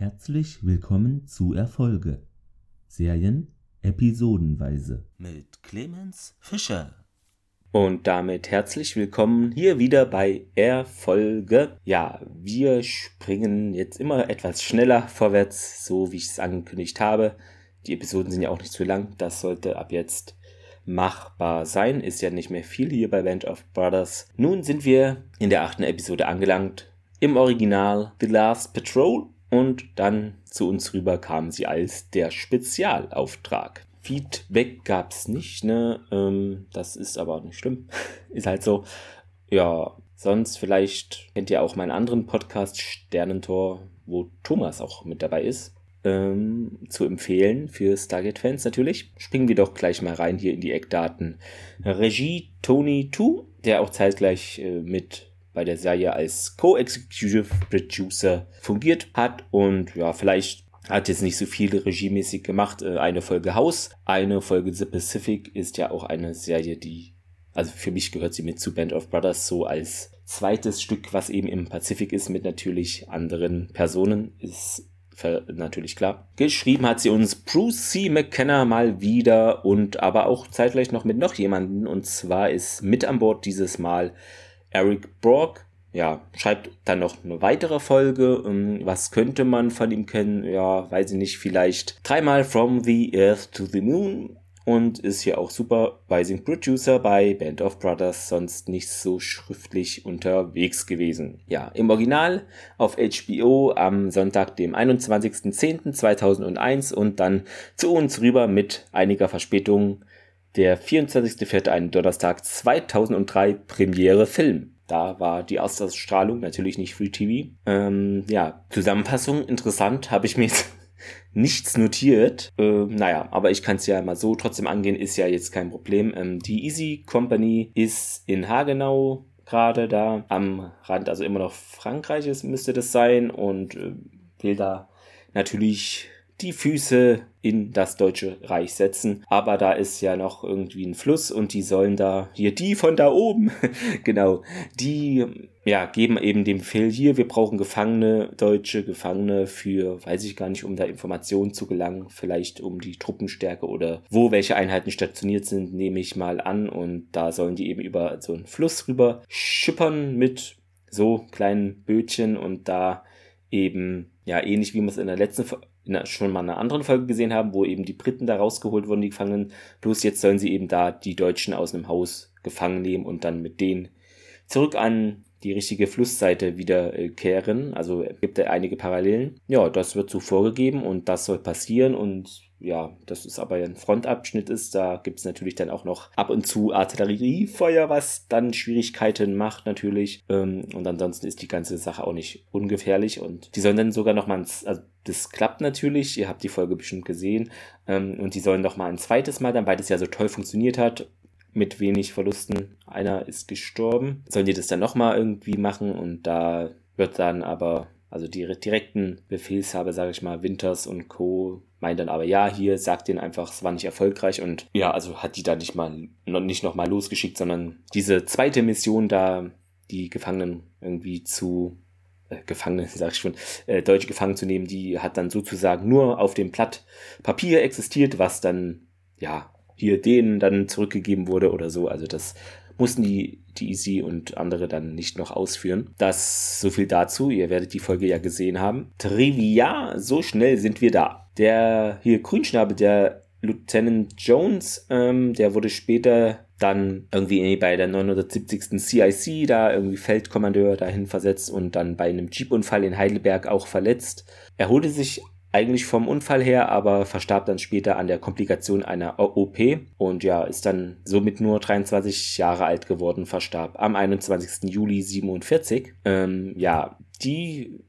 Herzlich willkommen zu Erfolge. Serien episodenweise. Mit Clemens Fischer. Und damit herzlich willkommen hier wieder bei Erfolge. Ja, wir springen jetzt immer etwas schneller vorwärts, so wie ich es angekündigt habe. Die Episoden sind ja auch nicht zu lang. Das sollte ab jetzt machbar sein. Ist ja nicht mehr viel hier bei Band of Brothers. Nun sind wir in der achten Episode angelangt. Im Original The Last Patrol und dann zu uns rüber kamen sie als der Spezialauftrag. Feedback gab es nicht, ne? Ähm, das ist aber nicht schlimm. ist halt so. Ja, sonst vielleicht kennt ihr auch meinen anderen Podcast Sternentor, wo Thomas auch mit dabei ist. Ähm, zu empfehlen für Stargate-Fans natürlich. Springen wir doch gleich mal rein hier in die Eckdaten. Regie Tony Tu, der auch zeitgleich äh, mit bei der Serie als Co-Executive Producer fungiert hat und ja, vielleicht hat jetzt nicht so viel regiemäßig gemacht. Äh, eine Folge House, eine Folge The Pacific ist ja auch eine Serie, die, also für mich gehört sie mit zu Band of Brothers so als zweites Stück, was eben im Pazifik ist, mit natürlich anderen Personen, ist natürlich klar. Geschrieben hat sie uns Bruce C. McKenna mal wieder und aber auch zeitgleich noch mit noch jemanden und zwar ist mit an Bord dieses Mal Eric Brock, ja, schreibt dann noch eine weitere Folge. Ähm, was könnte man von ihm kennen? Ja, weiß ich nicht, vielleicht dreimal From the Earth to the Moon und ist hier auch Supervising Producer bei Band of Brothers, sonst nicht so schriftlich unterwegs gewesen. Ja, im Original auf HBO am Sonntag, dem 21.10.2001 und dann zu uns rüber mit einiger Verspätung der 24.04. ein Donnerstag 2003 Premiere Film. Da war die Ausstrahlung natürlich nicht Free TV. Ähm, ja, Zusammenfassung, interessant, habe ich mir jetzt nichts notiert. Ähm, naja, aber ich kann es ja mal so trotzdem angehen, ist ja jetzt kein Problem. Ähm, die Easy Company ist in Hagenau gerade da am Rand, also immer noch Frankreiches müsste das sein und äh, will da natürlich die Füße in das Deutsche Reich setzen. Aber da ist ja noch irgendwie ein Fluss und die sollen da, hier die von da oben, genau, die ja, geben eben den Befehl hier, wir brauchen Gefangene, deutsche Gefangene für, weiß ich gar nicht, um da Informationen zu gelangen, vielleicht um die Truppenstärke oder wo welche Einheiten stationiert sind, nehme ich mal an. Und da sollen die eben über so einen Fluss rüber schippern mit so kleinen Bötchen und da eben, ja, ähnlich wie man es in der letzten in, schon mal in einer anderen Folge gesehen haben, wo eben die Briten da rausgeholt wurden, die Gefangenen. Bloß jetzt sollen sie eben da die Deutschen aus einem Haus gefangen nehmen und dann mit denen zurück an die richtige Flussseite wieder äh, kehren. Also gibt es einige Parallelen. Ja, das wird so vorgegeben und das soll passieren und ja, das ist aber ein Frontabschnitt ist, da gibt es natürlich dann auch noch ab und zu Artilleriefeuer, was dann Schwierigkeiten macht natürlich. Ähm, und ansonsten ist die ganze Sache auch nicht ungefährlich und die sollen dann sogar noch mal, also das klappt natürlich, ihr habt die Folge bestimmt gesehen ähm, und die sollen noch mal ein zweites Mal, dann weil das ja so toll funktioniert hat, mit wenig Verlusten. Einer ist gestorben. Sollen die das dann nochmal irgendwie machen und da wird dann aber, also die direkten Befehlshaber, sage ich mal, Winters und Co. meinen dann aber, ja, hier sagt denen einfach, es war nicht erfolgreich und ja, also hat die da nicht mal, noch nicht nochmal losgeschickt, sondern diese zweite Mission da, die Gefangenen irgendwie zu äh, Gefangene, sag ich schon, äh, deutsche Gefangene zu nehmen, die hat dann sozusagen nur auf dem Blatt Papier existiert, was dann ja hier denen dann zurückgegeben wurde oder so. Also das mussten die, die Easy und andere dann nicht noch ausführen. Das so viel dazu. Ihr werdet die Folge ja gesehen haben. Trivia, so schnell sind wir da. Der hier Grünschnabel, der Lieutenant Jones, ähm, der wurde später dann irgendwie bei der 970. CIC da irgendwie Feldkommandeur dahin versetzt und dann bei einem Jeepunfall in Heidelberg auch verletzt. Er holte sich eigentlich vom Unfall her, aber verstarb dann später an der Komplikation einer OP und ja, ist dann somit nur 23 Jahre alt geworden, verstarb am 21. Juli 47. Ähm, ja, die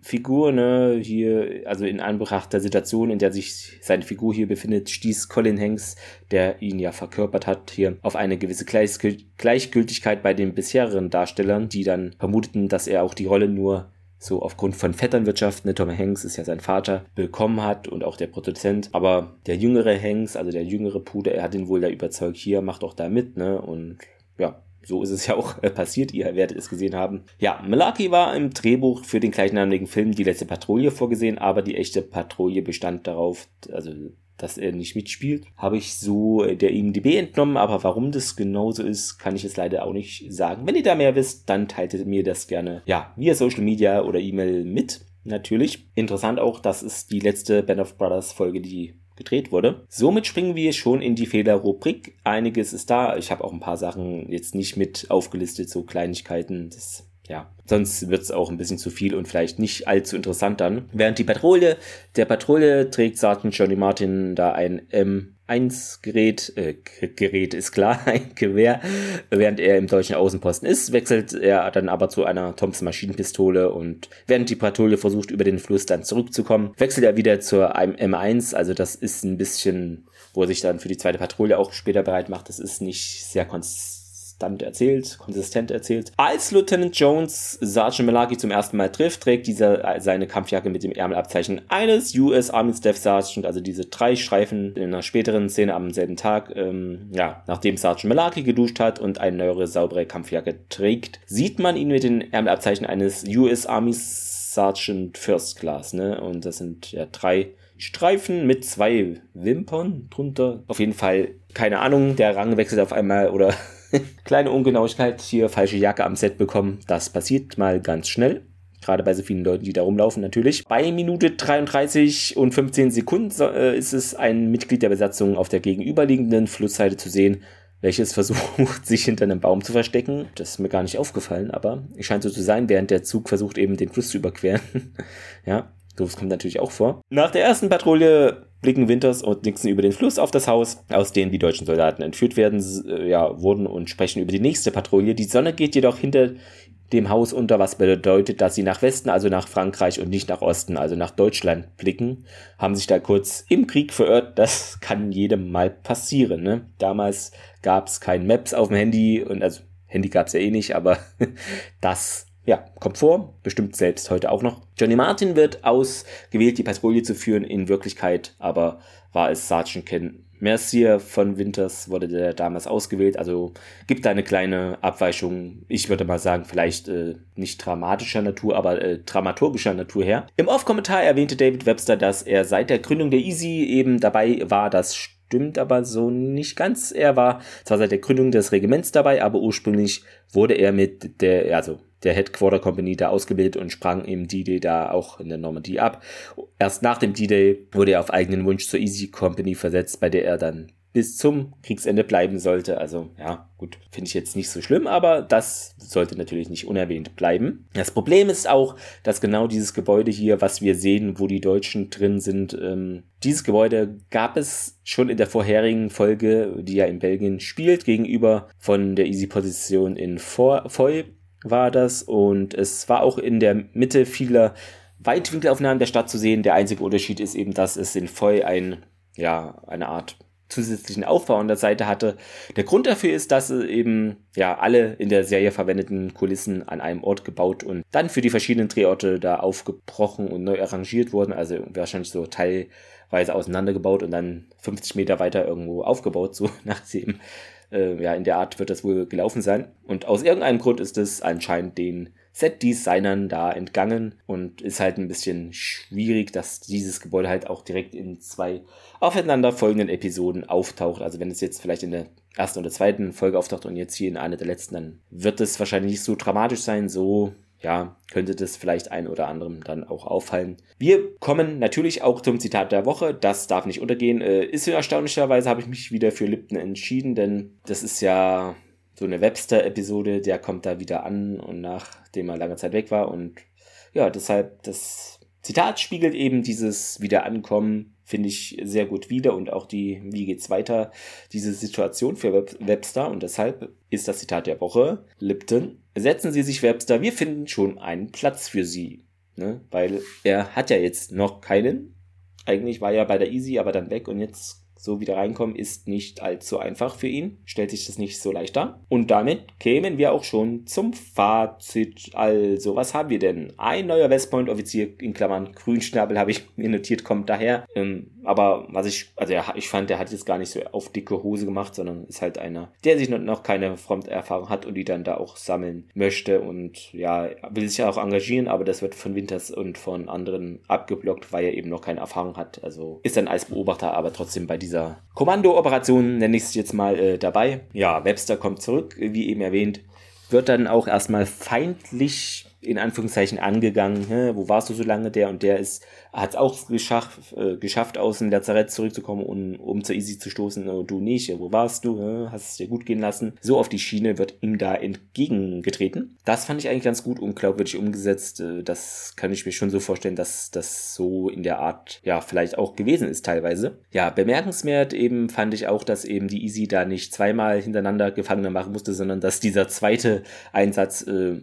Figur, ne, hier, also in Anbetracht der Situation, in der sich seine Figur hier befindet, stieß Colin Hanks, der ihn ja verkörpert hat, hier auf eine gewisse Gleichgültigkeit bei den bisherigen Darstellern, die dann vermuteten, dass er auch die Rolle nur so aufgrund von Vetternwirtschaft, ne, Tom Hanks ist ja sein Vater, bekommen hat und auch der Produzent. Aber der jüngere Hanks, also der jüngere Puder, er hat ihn wohl da überzeugt, hier, macht auch da mit, ne, und ja, so ist es ja auch äh, passiert, ihr werdet es gesehen haben. Ja, Malaki war im Drehbuch für den gleichnamigen Film Die letzte Patrouille vorgesehen, aber die echte Patrouille bestand darauf, also dass er nicht mitspielt. Habe ich so äh, der IMDb entnommen, aber warum das genauso ist, kann ich jetzt leider auch nicht sagen. Wenn ihr da mehr wisst, dann teilt mir das gerne, ja, via Social Media oder E-Mail mit. Natürlich. Interessant auch, das ist die letzte Band of Brothers Folge, die gedreht wurde. Somit springen wir schon in die Fehlerrubrik. Einiges ist da. Ich habe auch ein paar Sachen jetzt nicht mit aufgelistet, so Kleinigkeiten. Das ja, sonst wird es auch ein bisschen zu viel und vielleicht nicht allzu interessant dann. Während die Patrouille, der Patrouille trägt Sergeant Johnny Martin da ein M1-Gerät, äh, Gerät ist klar, ein Gewehr, während er im deutschen Außenposten ist, wechselt er dann aber zu einer Thompson Maschinenpistole und während die Patrouille versucht, über den Fluss dann zurückzukommen, wechselt er wieder zur M1, also das ist ein bisschen, wo er sich dann für die zweite Patrouille auch später bereit macht, das ist nicht sehr konstant konstant erzählt, konsistent erzählt. Als Lieutenant Jones Sergeant Malaki zum ersten Mal trifft, trägt dieser seine Kampfjacke mit dem Ärmelabzeichen eines US Army Staff Sergeant, also diese drei Streifen in einer späteren Szene am selben Tag, ähm, ja, nachdem Sergeant Malaki geduscht hat und eine neuere, saubere Kampfjacke trägt, sieht man ihn mit den Ärmelabzeichen eines US Army Sergeant First Class, ne? Und das sind ja drei Streifen mit zwei Wimpern drunter. Auf jeden Fall, keine Ahnung, der Rang wechselt auf einmal oder Kleine Ungenauigkeit, hier falsche Jacke am Set bekommen. Das passiert mal ganz schnell. Gerade bei so vielen Leuten, die da rumlaufen, natürlich. Bei Minute 33 und 15 Sekunden äh, ist es ein Mitglied der Besatzung auf der gegenüberliegenden Flussseite zu sehen, welches versucht, sich hinter einem Baum zu verstecken. Das ist mir gar nicht aufgefallen, aber es scheint so zu sein, während der Zug versucht, eben den Fluss zu überqueren. ja, das kommt natürlich auch vor. Nach der ersten Patrouille blicken Winters und Nixon über den Fluss auf das Haus, aus dem die deutschen Soldaten entführt werden, äh, ja, wurden und sprechen über die nächste Patrouille. Die Sonne geht jedoch hinter dem Haus unter, was bedeutet, dass sie nach Westen, also nach Frankreich und nicht nach Osten, also nach Deutschland blicken, haben sich da kurz im Krieg verirrt. Das kann jedem mal passieren. Ne? Damals gab es kein Maps auf dem Handy und also Handy gab es ja eh nicht, aber das ja, kommt vor, bestimmt selbst heute auch noch. Johnny Martin wird ausgewählt, die Patrouille zu führen. In Wirklichkeit aber war es Sergeant Ken Mercier von Winters, wurde der damals ausgewählt. Also gibt da eine kleine Abweichung. Ich würde mal sagen, vielleicht äh, nicht dramatischer Natur, aber äh, dramaturgischer Natur her. Im Off-Kommentar erwähnte David Webster, dass er seit der Gründung der Easy eben dabei war, das stimmt aber so nicht ganz. Er war zwar seit der Gründung des Regiments dabei, aber ursprünglich wurde er mit der, also der Headquarter Company da ausgebildet und sprang im D-Day da auch in der Normandie ab. Erst nach dem D-Day wurde er auf eigenen Wunsch zur Easy Company versetzt, bei der er dann bis zum Kriegsende bleiben sollte. Also ja, gut, finde ich jetzt nicht so schlimm, aber das sollte natürlich nicht unerwähnt bleiben. Das Problem ist auch, dass genau dieses Gebäude hier, was wir sehen, wo die Deutschen drin sind, ähm, dieses Gebäude gab es schon in der vorherigen Folge, die ja in Belgien spielt, gegenüber von der Easy-Position in Foy war das und es war auch in der Mitte vieler Weitwinkelaufnahmen der Stadt zu sehen. Der einzige Unterschied ist eben, dass es in Foy ein, ja, eine Art zusätzlichen Aufbau an der Seite hatte. Der Grund dafür ist, dass eben ja alle in der Serie verwendeten Kulissen an einem Ort gebaut und dann für die verschiedenen Drehorte da aufgebrochen und neu arrangiert wurden. Also wahrscheinlich so teilweise auseinandergebaut und dann 50 Meter weiter irgendwo aufgebaut, so nachdem äh, ja, in der Art wird das wohl gelaufen sein. Und aus irgendeinem Grund ist es anscheinend den Set-Designern da entgangen und ist halt ein bisschen schwierig, dass dieses Gebäude halt auch direkt in zwei aufeinanderfolgenden Episoden auftaucht. Also wenn es jetzt vielleicht in der ersten oder zweiten Folge auftaucht und jetzt hier in einer der letzten, dann wird es wahrscheinlich nicht so dramatisch sein, so ja, könnte das vielleicht ein oder anderem dann auch auffallen. Wir kommen natürlich auch zum Zitat der Woche. Das darf nicht untergehen. Äh, ist erstaunlicherweise habe ich mich wieder für Lipton entschieden, denn das ist ja so eine Webster-Episode, der kommt da wieder an und nachdem er lange Zeit weg war und ja, deshalb das Zitat spiegelt eben dieses Wiederankommen finde ich sehr gut wieder und auch die, wie geht's weiter, diese Situation für Webster und deshalb ist das Zitat der Woche, Lipton, setzen Sie sich Webster, wir finden schon einen Platz für Sie, ne? weil er hat ja jetzt noch keinen, eigentlich war er bei der Easy, aber dann weg und jetzt so wieder reinkommen ist nicht allzu einfach für ihn, stellt sich das nicht so leicht dar. Und damit kämen wir auch schon zum Fazit. Also, was haben wir denn? Ein neuer West Point Offizier in Klammern Grünschnabel habe ich mir notiert, kommt daher. Ähm, aber was ich, also ja, ich fand, der hat jetzt gar nicht so auf dicke Hose gemacht, sondern ist halt einer, der sich noch keine Fronterfahrung hat und die dann da auch sammeln möchte und ja, will sich ja auch engagieren, aber das wird von Winters und von anderen abgeblockt, weil er eben noch keine Erfahrung hat. Also ist dann als Beobachter aber trotzdem bei dieser Kommandooperation, nenne ich es jetzt mal, äh, dabei. Ja, Webster kommt zurück, wie eben erwähnt, wird dann auch erstmal feindlich in Anführungszeichen angegangen. Hä, wo warst du so lange? Der und der ist, hat es auch geschafft, äh, geschafft, aus dem Lazarett zurückzukommen, um, um zur Easy zu stoßen. Und du nicht. Wo warst du? Hä, hast es dir gut gehen lassen? So auf die Schiene wird ihm da entgegengetreten. Das fand ich eigentlich ganz gut und glaubwürdig umgesetzt. Äh, das kann ich mir schon so vorstellen, dass das so in der Art ja vielleicht auch gewesen ist teilweise. Ja, bemerkenswert eben fand ich auch, dass eben die Easy da nicht zweimal hintereinander Gefangene machen musste, sondern dass dieser zweite Einsatz äh,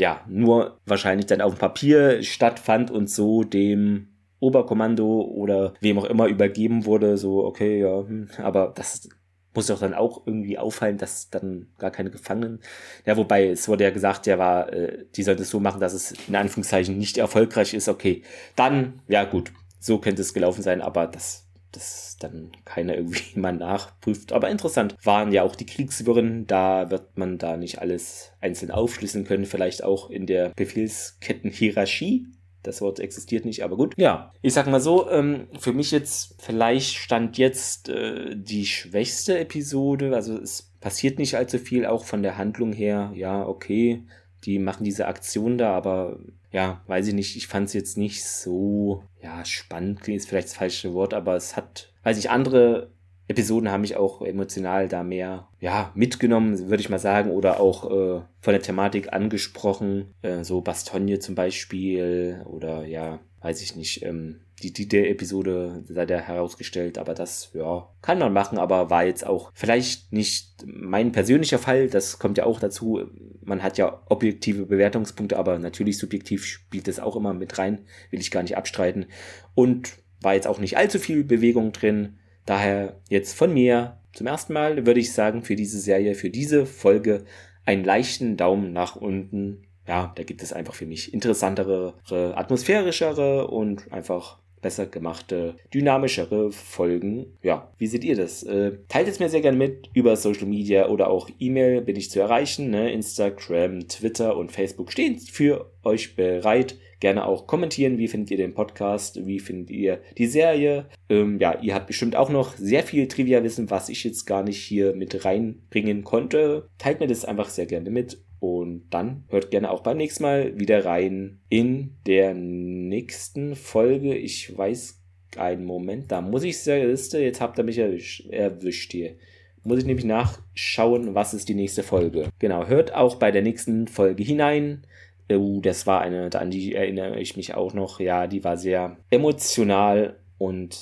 ja, nur wahrscheinlich dann auf dem Papier stattfand und so dem Oberkommando oder wem auch immer übergeben wurde, so, okay, ja, hm, aber das muss doch dann auch irgendwie auffallen, dass dann gar keine Gefangenen. Ja, wobei es wurde ja gesagt, der war, äh, die sollte es so machen, dass es in Anführungszeichen nicht erfolgreich ist. Okay, dann, ja gut, so könnte es gelaufen sein, aber das das dann keiner irgendwie mal nachprüft. Aber interessant waren ja auch die Kriegswirren. Da wird man da nicht alles einzeln aufschlüsseln können. Vielleicht auch in der Befehlskettenhierarchie. Das Wort existiert nicht, aber gut. Ja, ich sag mal so, ähm, für mich jetzt, vielleicht stand jetzt äh, die schwächste Episode. Also es passiert nicht allzu viel, auch von der Handlung her. Ja, okay, die machen diese Aktion da, aber ja, weiß ich nicht, ich fand es jetzt nicht so, ja, spannend, klingt vielleicht das falsche Wort, aber es hat, weiß ich, andere Episoden haben mich auch emotional da mehr, ja, mitgenommen, würde ich mal sagen, oder auch äh, von der Thematik angesprochen, äh, so Bastogne zum Beispiel, oder ja, weiß ich nicht, ähm, die, die der Episode sei da herausgestellt, aber das, ja, kann man machen, aber war jetzt auch vielleicht nicht mein persönlicher Fall, das kommt ja auch dazu, man hat ja objektive Bewertungspunkte, aber natürlich subjektiv spielt das auch immer mit rein, will ich gar nicht abstreiten. Und war jetzt auch nicht allzu viel Bewegung drin, daher jetzt von mir zum ersten Mal würde ich sagen, für diese Serie, für diese Folge einen leichten Daumen nach unten. Ja, da gibt es einfach für mich interessantere, atmosphärischere und einfach besser gemachte, dynamischere Folgen. Ja, wie seht ihr das? Äh, teilt es mir sehr gerne mit über Social Media oder auch E-Mail bin ich zu erreichen. Ne? Instagram, Twitter und Facebook stehen für euch bereit. Gerne auch kommentieren, wie findet ihr den Podcast, wie findet ihr die Serie. Ähm, ja, ihr habt bestimmt auch noch sehr viel Trivia-Wissen, was ich jetzt gar nicht hier mit reinbringen konnte. Teilt mir das einfach sehr gerne mit und dann hört gerne auch beim nächsten Mal wieder rein in der nächsten Folge. Ich weiß einen Moment, da muss ich zur Liste, jetzt habt ihr mich erwischt hier. Muss ich nämlich nachschauen, was ist die nächste Folge. Genau, hört auch bei der nächsten Folge hinein. Uh, das war eine, an die erinnere ich mich auch noch. Ja, die war sehr emotional und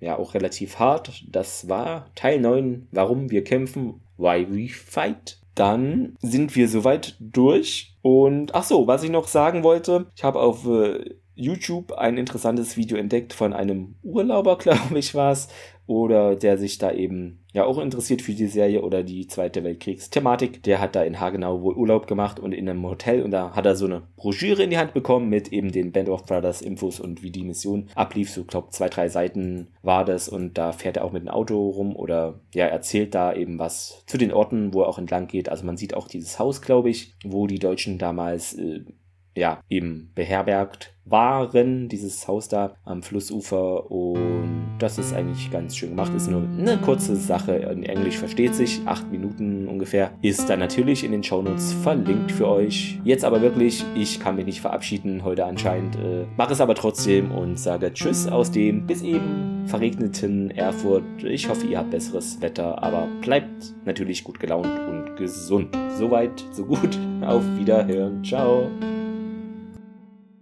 ja auch relativ hart. Das war Teil 9, warum wir kämpfen, why we fight. Dann sind wir soweit durch. Und ach so, was ich noch sagen wollte, ich habe auf äh, YouTube ein interessantes Video entdeckt von einem Urlauber, glaube ich, war es, oder der sich da eben ja auch interessiert für die Serie oder die Zweite Weltkriegsthematik. Der hat da in Hagenau wohl Urlaub gemacht und in einem Hotel und da hat er so eine Broschüre in die Hand bekommen mit eben den Band of Brothers Infos und wie die Mission ablief. So, glaube zwei, drei Seiten war das und da fährt er auch mit dem Auto rum oder ja, erzählt da eben was zu den Orten, wo er auch entlang geht. Also man sieht auch dieses Haus, glaube ich, wo die Deutschen damals äh, ja, eben beherbergt waren, dieses Haus da am Flussufer und das ist eigentlich ganz schön gemacht. Ist nur eine kurze Sache, in Englisch versteht sich, acht Minuten ungefähr, ist dann natürlich in den Shownotes verlinkt für euch. Jetzt aber wirklich, ich kann mich nicht verabschieden heute anscheinend, äh, mache es aber trotzdem und sage Tschüss aus dem bis eben verregneten Erfurt. Ich hoffe, ihr habt besseres Wetter, aber bleibt natürlich gut gelaunt und gesund. Soweit, so gut. Auf Wiederhören. Ciao.